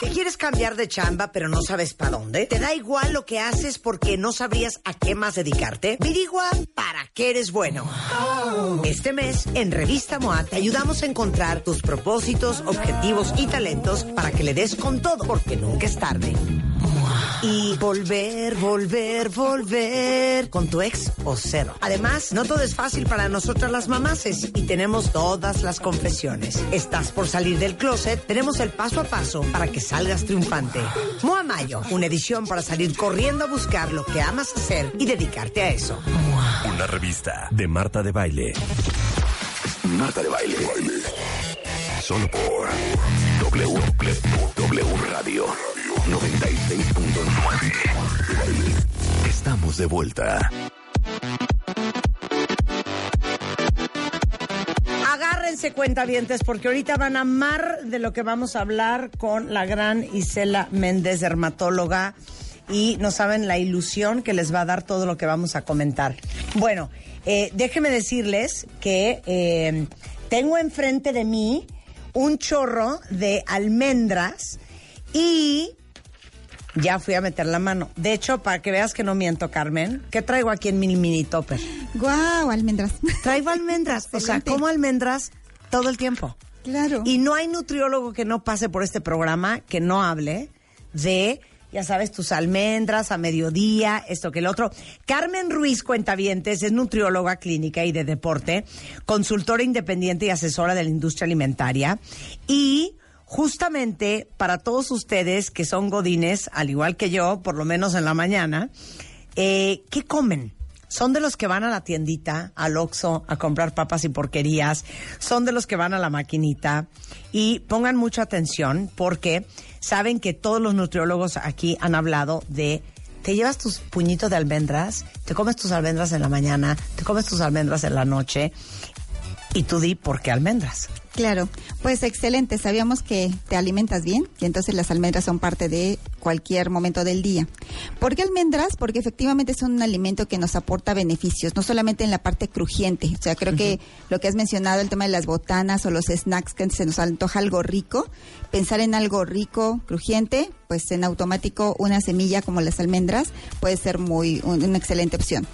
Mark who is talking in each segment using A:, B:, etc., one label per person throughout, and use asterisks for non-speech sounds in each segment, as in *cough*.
A: ¿Te quieres cambiar de chamba pero no sabes para dónde? ¿Te da igual lo que haces porque no sabrías a qué más dedicarte? Virigua para qué eres bueno. Este mes, en Revista MOA, te ayudamos a encontrar tus propósitos, objetivos y talentos para que le des con todo, porque nunca es tarde. Y volver, volver, volver con tu ex o cero. Además, no todo es fácil para nosotras las mamases y tenemos todas las confesiones. Estás por salir del closet, tenemos el paso a paso para que salgas triunfante. Moa Mayo, una edición para salir corriendo a buscar lo que amas hacer y dedicarte a eso.
B: Una revista de Marta de Baile. Marta de Baile. Solo por W, W Radio 96.9. Estamos de vuelta.
A: Agárrense cuentavientes porque ahorita van a amar de lo que vamos a hablar con la gran Isela Méndez, dermatóloga, y no saben la ilusión que les va a dar todo lo que vamos a comentar. Bueno, eh, déjenme decirles que eh, tengo enfrente de mí un chorro de almendras y ya fui a meter la mano. De hecho, para que veas que no miento, Carmen, ¿qué traigo aquí en mini mini topper?
C: Guau, almendras.
A: Traigo almendras, o sea, como almendras todo el tiempo.
C: Claro.
A: Y no hay nutriólogo que no pase por este programa que no hable de, ya sabes, tus almendras a mediodía, esto que el otro. Carmen Ruiz Cuentavientes es nutrióloga clínica y de deporte, consultora independiente y asesora de la industria alimentaria. Y justamente para todos ustedes que son godines, al igual que yo, por lo menos en la mañana, eh, ¿qué comen? Son de los que van a la tiendita, al Oxxo, a comprar papas y porquerías. Son de los que van a la maquinita. Y pongan mucha atención porque saben que todos los nutriólogos aquí han hablado de te llevas tus puñitos de almendras, te comes tus almendras en la mañana, te comes tus almendras en la noche. Y tú di por qué almendras.
C: Claro, pues excelente. Sabíamos que te alimentas bien y entonces las almendras son parte de cualquier momento del día. ¿Por qué almendras? Porque efectivamente son un alimento que nos aporta beneficios, no solamente en la parte crujiente. O sea, creo que lo que has mencionado, el tema de las botanas o los snacks que se nos antoja algo rico, pensar en algo rico, crujiente, pues en automático una semilla como las almendras puede ser muy un- una excelente opción.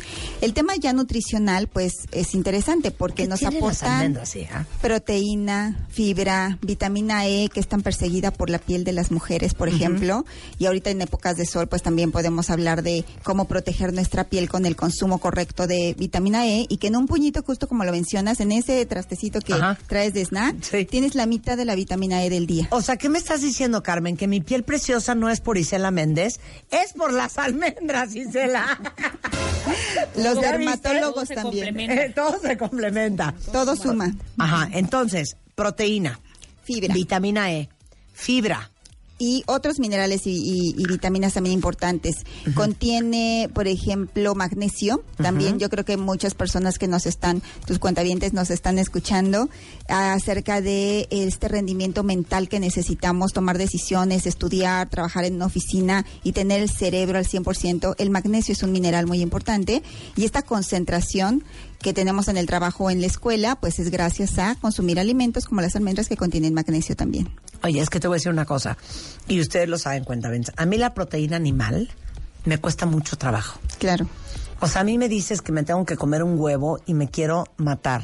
C: El tema ya nutricional, pues es interesante porque
A: ¿Qué
C: nos
A: tienen las
C: aportan
A: almendras, hija?
C: proteína, fibra, vitamina E, que es tan perseguida por la piel de las mujeres, por ejemplo. Y ahorita en épocas de sol, pues también podemos hablar de cómo proteger nuestra piel con el consumo correcto de vitamina E y que en un puñito, justo como lo mencionas, en ese trastecito que
A: Ajá.
C: traes de snack,
A: Sí.
C: tienes la mitad de la vitamina E del día.
A: O sea, ¿qué me estás diciendo, Carmen? Que mi piel preciosa no es por Isela Méndez, es por las almendras, Isela. *laughs*
C: Los
A: ¿Ya
C: dermatólogos?
D: Todo
C: también.
A: Eh, *laughs* Todo se complementa.
C: Todo suma.
A: Ajá, entonces, proteína,
C: Fibra.
A: vitamina E, fibra.
C: Y otros minerales y, y- y vitaminas también importantes. Contiene, por ejemplo, magnesio. También yo creo que muchas personas que nos están, tus cuentavientes nos están escuchando acerca de este rendimiento mental que necesitamos, tomar decisiones, estudiar, trabajar en una oficina y tener el cerebro al 100%. El magnesio es un mineral muy importante y esta concentración que tenemos en el trabajo o en la escuela, pues es gracias a consumir alimentos como las almendras que contienen magnesio también.
A: Oye, es que te voy a decir una cosa, y ustedes lo saben, cuenta A mí la proteína animal me cuesta mucho trabajo.
C: Claro.
A: O sea, a mí me dices que me tengo que comer un huevo y me quiero matar.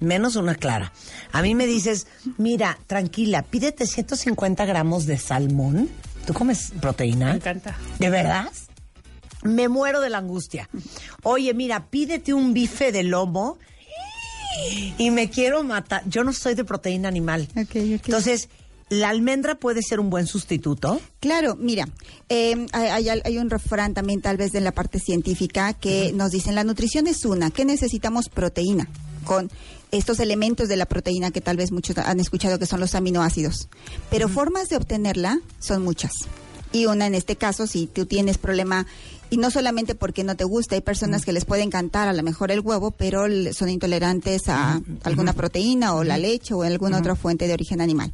A: Menos una clara. A mí me dices, mira, tranquila, pídete 150 gramos de salmón. ¿Tú comes proteína?
D: Me encanta.
A: ¿De verdad? Me muero de la angustia. Oye, mira, pídete un bife de lomo y me quiero matar. Yo no soy de proteína animal.
C: Ok, ok.
A: Entonces, ¿la almendra puede ser un buen sustituto?
C: Claro, mira, eh, hay, hay- un refrán también tal vez de la parte científica que nos dicen la nutrición es una, que necesitamos proteína con estos elementos de la proteína que tal vez muchos han escuchado que son los aminoácidos. Pero formas de obtenerla son muchas. Y una en este caso, si tú tienes problema y no solamente porque no te gusta, hay personas que les puede encantar a lo mejor el huevo, pero son intolerantes a alguna proteína o la leche o alguna otra fuente de origen animal.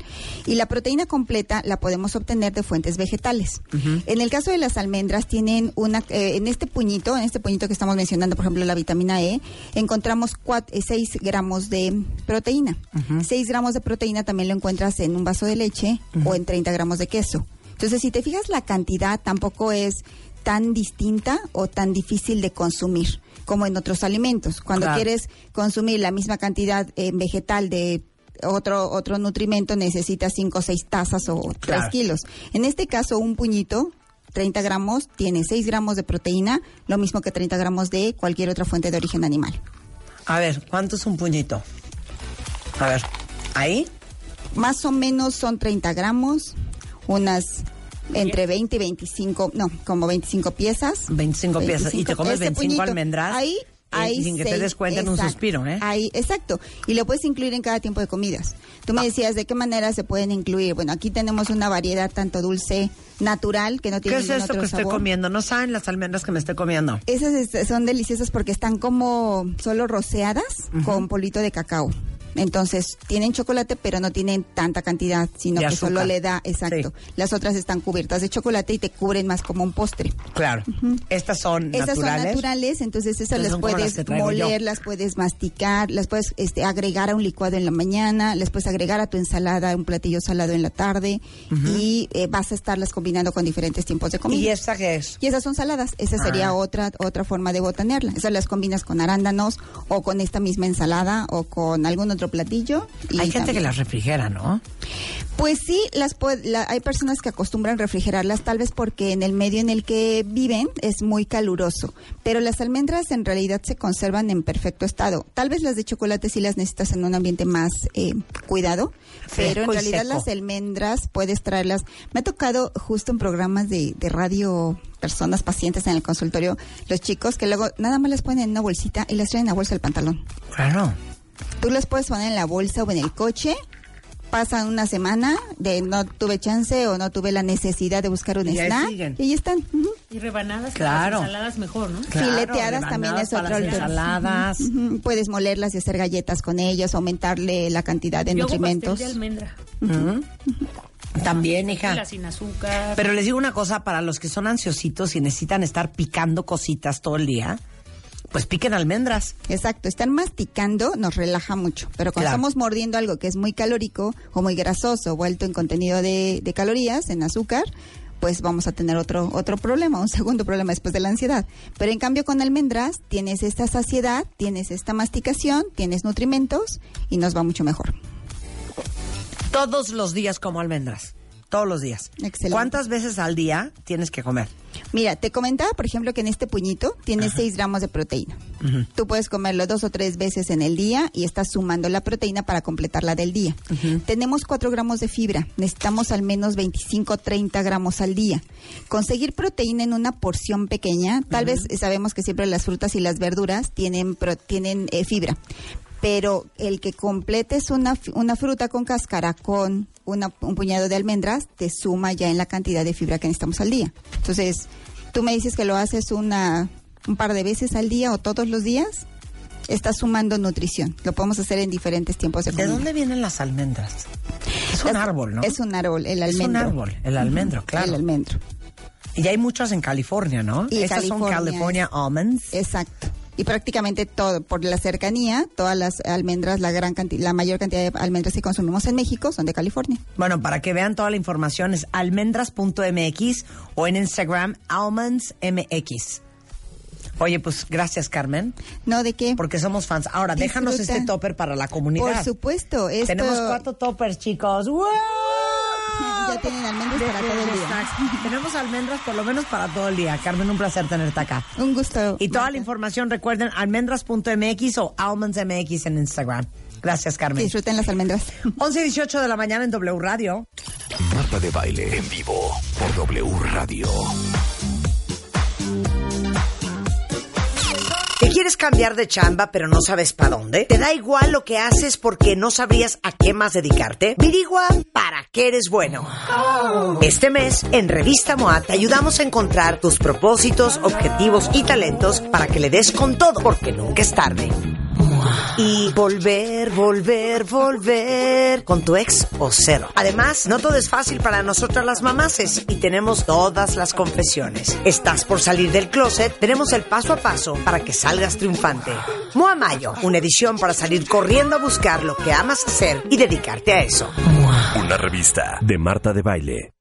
C: Y la proteína completa la podemos obtener de fuentes vegetales. En el caso de las almendras tienen una, eh, en este puñito, en este puñito que estamos mencionando, por ejemplo, la vitamina E, encontramos 6 gramos de proteína. 6 gramos de proteína también lo encuentras en un vaso de leche o en 30 gramos de queso. Entonces, si te fijas, la cantidad tampoco es tan distinta o tan difícil de consumir como en otros alimentos. Cuando
A: Claro.
C: quieres consumir la misma cantidad en vegetal de otro otro nutrimento necesitas 5 o 6 tazas o 3
A: Claro.
C: kilos. En este caso, un puñito, 30 gramos, tiene 6 gramos de proteína, lo mismo que 30 gramos de cualquier otra fuente de origen animal.
A: A ver, ¿cuánto es un puñito? A ver, ¿ahí?
C: Más o menos son 30 gramos, unas entre 20 y 25, no, como 25 piezas.
A: 25 piezas. ¿Y te comes
C: Este
A: 25
C: puñito,
A: almendras?
C: Ahí,
A: Eh,
C: ahí
A: sin que te des cuenta en un
C: exacto,
A: suspiro, ¿eh?
C: Ahí, exacto. Y lo puedes incluir en cada tiempo de comidas. Tú me decías, ¿de qué manera se pueden incluir? Bueno, aquí tenemos una variedad tanto dulce, natural, que no
A: ¿Qué
C: tiene
A: es
C: ningún
A: esto
C: otro
A: que estoy comiendo? No saben las almendras que me estoy comiendo.
C: Esas este, son deliciosas porque están como solo roceadas con polito de cacao. Entonces, tienen chocolate, pero no tienen tanta cantidad, sino
A: De
C: que solo le da, exacto.
A: Sí.
C: Las otras están cubiertas de chocolate y te cubren más como un postre.
A: Claro. Estas son
C: Esas
A: naturales.
C: son naturales, entonces esas
A: Entonces
C: las puedes moler,
A: yo.
C: las puedes masticar, las puedes este, agregar a un licuado en la mañana, las puedes agregar a tu ensalada, un platillo salado en la tarde y eh, vas a estarlas combinando con diferentes tiempos de comida.
A: ¿Y esta qué es?
C: Y esas son saladas. Esa
A: Ah.
C: sería otra otra forma de botanearla. Esas las combinas con arándanos o con esta misma ensalada o con algún otro platillo. y
A: Hay gente que las refrigera, ¿no?
C: Pues sí, las la- hay personas que acostumbran refrigerarlas tal vez porque en el medio en el que viven es muy caluroso. Pero las almendras en realidad se conservan en perfecto estado. Tal vez las de chocolate sí las necesitas en un ambiente más eh, cuidado. Pero en realidad
A: seco.
C: las almendras puedes traerlas. Me ha tocado justo en programas de, de radio personas pacientes en el consultorio, los chicos que luego nada más las ponen en una bolsita y las traen en la bolsa del pantalón.
A: Claro.
C: Tú las puedes poner en la bolsa o en el coche. Pasan una semana de no tuve chance o no tuve la necesidad de buscar un
A: Y
C: snack. Y ahí están.
D: Y rebanadas
A: Claro.
D: para las ensaladas mejor, ¿no?
A: Claro,
C: Fileteadas también es otro
A: ensaladas.
C: Puedes molerlas y hacer galletas con ellas, aumentarle la cantidad de
D: Yo hago pastel
C: nutrimentos.
D: de almendra.
A: También,
D: Y
A: hija.
D: la sin azúcar.
A: Pero les digo una cosa, para los que son ansiositos y necesitan estar picando cositas todo el día, pues piquen almendras.
C: Exacto, estar masticando nos relaja mucho, pero cuando
A: Claro.
C: estamos mordiendo algo que es muy calórico o muy grasoso o alto en contenido de, de calorías, en azúcar, pues vamos a tener otro otro problema, un *laughs* segundo problema después de la ansiedad. Pero en cambio con almendras tienes esta saciedad, tienes esta masticación, tienes nutrimentos y nos va mucho mejor.
A: Todos los días como almendras. Todos los días.
C: Excelente.
A: ¿Cuántas veces al día tienes que comer?
C: Mira, te comentaba, por ejemplo, que en este puñito tiene 6 gramos de proteína. Tú puedes comerlo dos o tres veces en el día y estás sumando la proteína para completar la del día. Tenemos 4 gramos de fibra. Necesitamos al menos 25 30 gramos al día. Conseguir proteína en una porción pequeña, tal vez sabemos que siempre las frutas y las verduras tienen, pro- tienen eh, fibra. Pero el que completes una, una fruta con cáscara con una- un puñado de almendras te suma ya en la cantidad de fibra que necesitamos al día. Entonces, tú me dices que lo haces una, un par de veces al día o todos los días, estás sumando nutrición. Lo podemos hacer en diferentes tiempos de
A: ¿De
C: comida.
A: dónde vienen las almendras? Es un árbol, ¿no?
C: Es un árbol, el
A: Es un
C: almendro.
A: árbol, el almendro, claro.
C: El almendro.
A: Y hay muchas en California, ¿no?
C: Y
A: Estas son
C: California
A: almonds.
C: Exacto. Y prácticamente todo, por la cercanía, todas las almendras, la gran canti- la mayor cantidad de almendras que consumimos en México son de California.
A: Bueno, para que vean toda la información es almendras.mx o en Instagram almondsmx. Oye, pues gracias Carmen,
C: No, ¿de qué?
A: porque somos fans. Ahora, déjanos este topper para la comunidad.
C: Por supuesto. Esto,
A: Tenemos cuatro toppers, chicos. ¡Wow! *laughs*
C: Ya tienen almendras
A: De-
C: para
A: de-
C: todo el día.
A: snacks. Tenemos almendras por lo menos para todo el día. Carmen, un placer tenerte acá.
C: Un gusto.
A: Y toda la información, recuerden, almendras.mx o almondsmx en Instagram. Gracias, Carmen.
C: Disfruten las almendras.
A: 11 y 18 de la mañana en W Radio.
B: Marta de baile en vivo por W Radio.
A: ¿Quieres cambiar de chamba pero no sabes para dónde? ¿Te da igual lo que haces porque no sabrías a qué más dedicarte? Virigua para qué eres bueno. Este mes, en Revista MOA, te ayudamos a encontrar tus propósitos, objetivos y talentos para que le des con todo, porque nunca es tarde. Y volver, volver, volver con tu ex o cero. Además, no todo es fácil para nosotras las mamaces y tenemos todas las confesiones. ¿Estás por salir del closet? Tenemos el paso a paso para que salgas triunfante. Moa Mayo, una edición para salir corriendo a buscar lo que amas hacer y dedicarte a eso.
B: Una revista de Marta de Baile.